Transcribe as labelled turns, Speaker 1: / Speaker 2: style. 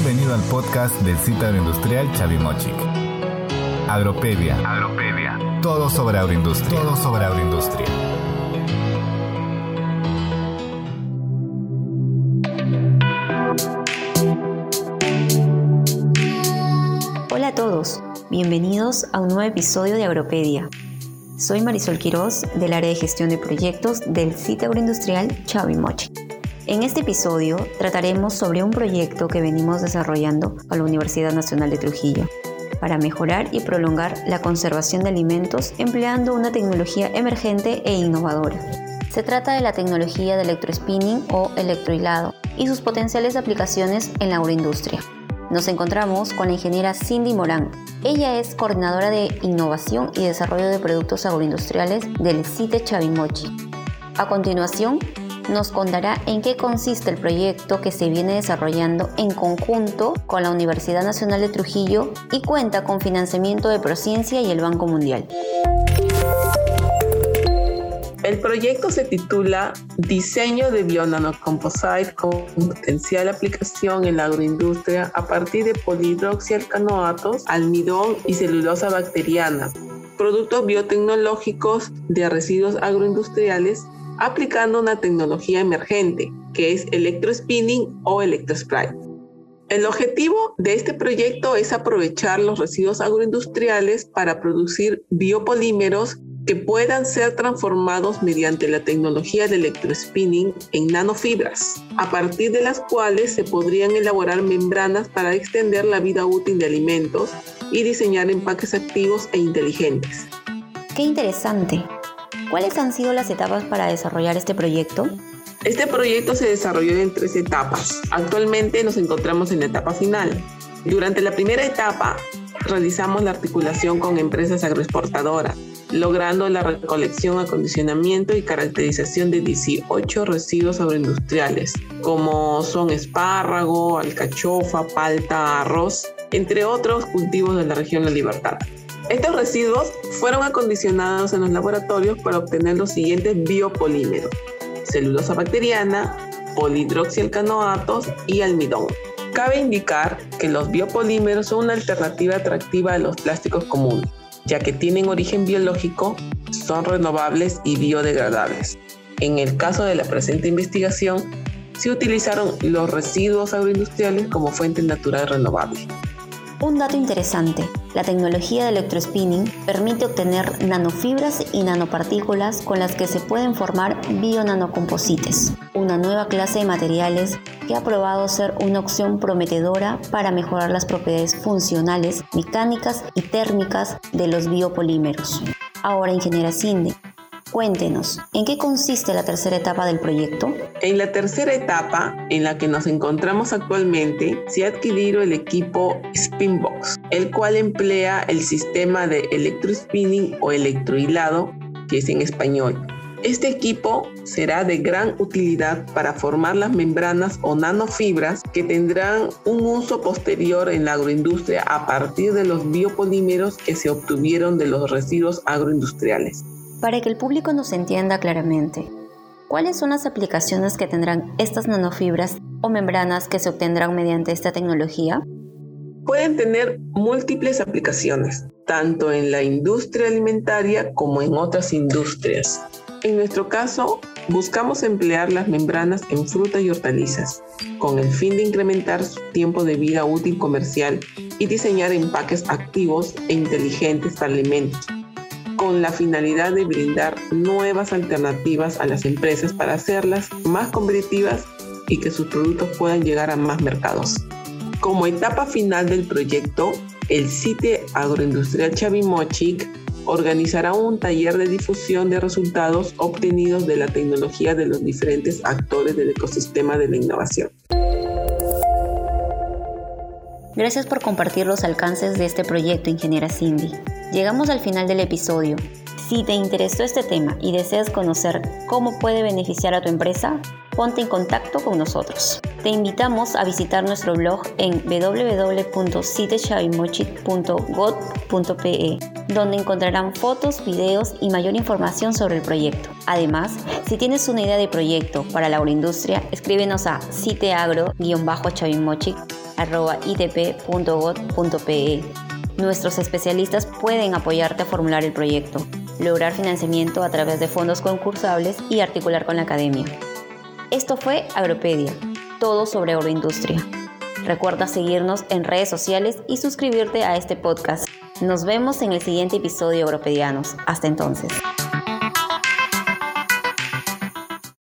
Speaker 1: Bienvenido al podcast del sitio agroindustrial Chavimochic. Agropedia.
Speaker 2: Agropedia.
Speaker 1: Todo sobre agroindustria. Todo sobre agroindustria.
Speaker 3: Hola a todos, bienvenidos a un nuevo episodio de Agropedia. Soy Marisol Quiroz del área de gestión de proyectos del sitio agroindustrial Chavimochic. En este episodio trataremos sobre un proyecto que venimos desarrollando a la Universidad Nacional de Trujillo para mejorar y prolongar la conservación de alimentos empleando una tecnología emergente e innovadora. Se trata de la tecnología de electrospinning o electrohilado y sus potenciales aplicaciones en la agroindustria. Nos encontramos con la ingeniera Cindy Morán. Ella es coordinadora de innovación y desarrollo de productos agroindustriales del CITE Chavimochi. A continuación, nos contará en qué consiste el proyecto que se viene desarrollando en conjunto con la Universidad Nacional de Trujillo y cuenta con financiamiento de Prociencia y el Banco Mundial.
Speaker 4: El proyecto se titula Diseño de Bionanocomposite con potencial aplicación en la agroindustria a partir de polihidroxialcanoatos, almidón y celulosa bacteriana, productos biotecnológicos de residuos agroindustriales aplicando una tecnología emergente que es electrospinning o electrospray. El objetivo de este proyecto es aprovechar los residuos agroindustriales para producir biopolímeros que puedan ser transformados mediante la tecnología de electrospinning en nanofibras, a partir de las cuales se podrían elaborar membranas para extender la vida útil de alimentos y diseñar empaques activos e inteligentes.
Speaker 3: Qué interesante. ¿Cuáles han sido las etapas para desarrollar este proyecto?
Speaker 4: Este proyecto se desarrolló en tres etapas. Actualmente nos encontramos en la etapa final. Durante la primera etapa realizamos la articulación con empresas agroexportadoras, logrando la recolección, acondicionamiento y caracterización de 18 residuos agroindustriales, como son espárrago, alcachofa, palta, arroz, entre otros cultivos de la región La Libertad. Estos residuos fueron acondicionados en los laboratorios para obtener los siguientes biopolímeros: celulosa bacteriana, polihidroxialcanoatos y almidón. Cabe indicar que los biopolímeros son una alternativa atractiva a los plásticos comunes, ya que tienen origen biológico, son renovables y biodegradables. En el caso de la presente investigación, se utilizaron los residuos agroindustriales como fuente natural renovable.
Speaker 3: Un dato interesante, la tecnología de electrospinning permite obtener nanofibras y nanopartículas con las que se pueden formar bionanocomposites, una nueva clase de materiales que ha probado ser una opción prometedora para mejorar las propiedades funcionales, mecánicas y térmicas de los biopolímeros. Ahora, ingeniera Cindy, Cuéntenos, ¿en qué consiste la tercera etapa del proyecto?
Speaker 4: En la tercera etapa, en la que nos encontramos actualmente, se ha adquirido el equipo Spinbox, el cual emplea el sistema de electrospinning o electrohilado, que es en español. Este equipo será de gran utilidad para formar las membranas o nanofibras que tendrán un uso posterior en la agroindustria a partir de los biopolímeros que se obtuvieron de los residuos agroindustriales.
Speaker 3: Para que el público nos entienda claramente, ¿cuáles son las aplicaciones que tendrán estas nanofibras o membranas que se obtendrán mediante esta tecnología?
Speaker 4: Pueden tener múltiples aplicaciones, tanto en la industria alimentaria como en otras industrias. En nuestro caso, buscamos emplear las membranas en frutas y hortalizas, con el fin de incrementar su tiempo de vida útil comercial y diseñar empaques activos e inteligentes para alimentos con la finalidad de brindar nuevas alternativas a las empresas para hacerlas más competitivas y que sus productos puedan llegar a más mercados. Como etapa final del proyecto, el CITE Agroindustrial Chavimochic organizará un taller de difusión de resultados obtenidos de la tecnología de los diferentes actores del ecosistema de la innovación.
Speaker 3: Gracias por compartir los alcances de este proyecto, ingeniera Cindy. Llegamos al final del episodio. Si te interesó este tema y deseas conocer cómo puede beneficiar a tu empresa, ponte en contacto con nosotros. Te invitamos a visitar nuestro blog en www.citechavimochic.gov.pe, donde encontrarán fotos, videos y mayor información sobre el proyecto. Además, si tienes una idea de proyecto para la agroindustria, escríbenos a citeagro-chavimochic Nuestros especialistas pueden apoyarte a formular el proyecto, lograr financiamiento a través de fondos concursables y articular con la academia. Esto fue Agropedia, todo sobre agroindustria. Recuerda seguirnos en redes sociales y suscribirte a este podcast. Nos vemos en el siguiente episodio Agropedianos. Hasta entonces.